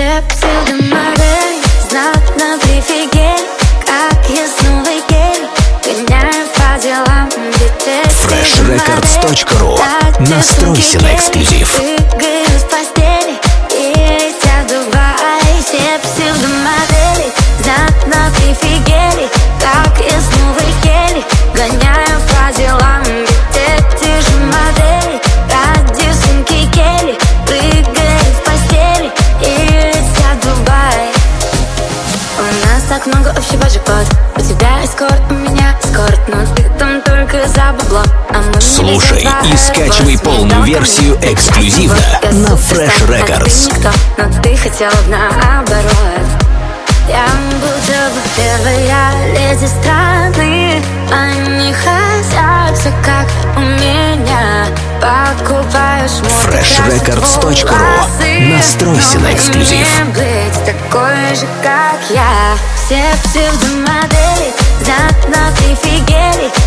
Все псевдомодели знатно прифигели Как я снова гель Гоняю по делам где freshrecords.ru Настройся на эксклюзив так много общего джекпот У тебя эскорт, у меня эскорт Но ты там только за бабло. А Слушай и скачивай полную версию эксклюзивно на Fresh а Records. ты никто, но ты хотела наоборот. Я будто бы первая леди страны freshrecords.ru. Настройся на эксклюзив. быть такой же, как я Все псевдомодели знатно Как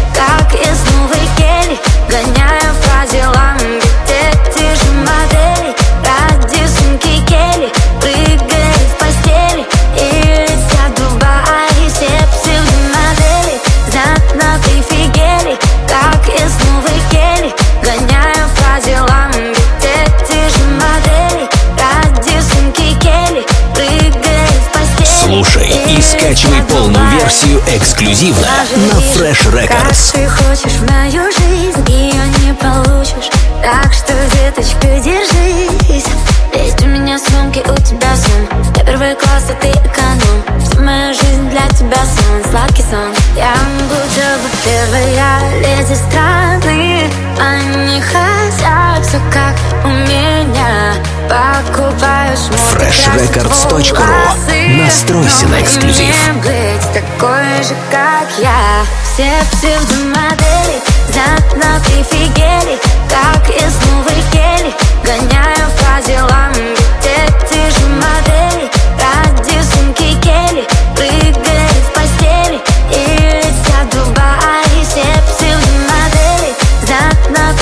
и скачивай полную версию эксклюзивно на Fresh Records. ты хочешь в мою жизнь, ее не получишь. Так что, деточка, держись. Есть у меня сумки, у тебя сон. Я первый класс, а ты эконом. Вся моя жизнь для тебя сон, сладкий сон. Я бы первая леди страны freshrecords.ru. волосы. Настройся на эксклюзив. такой же, как я Все псевдомодели знатно прифигели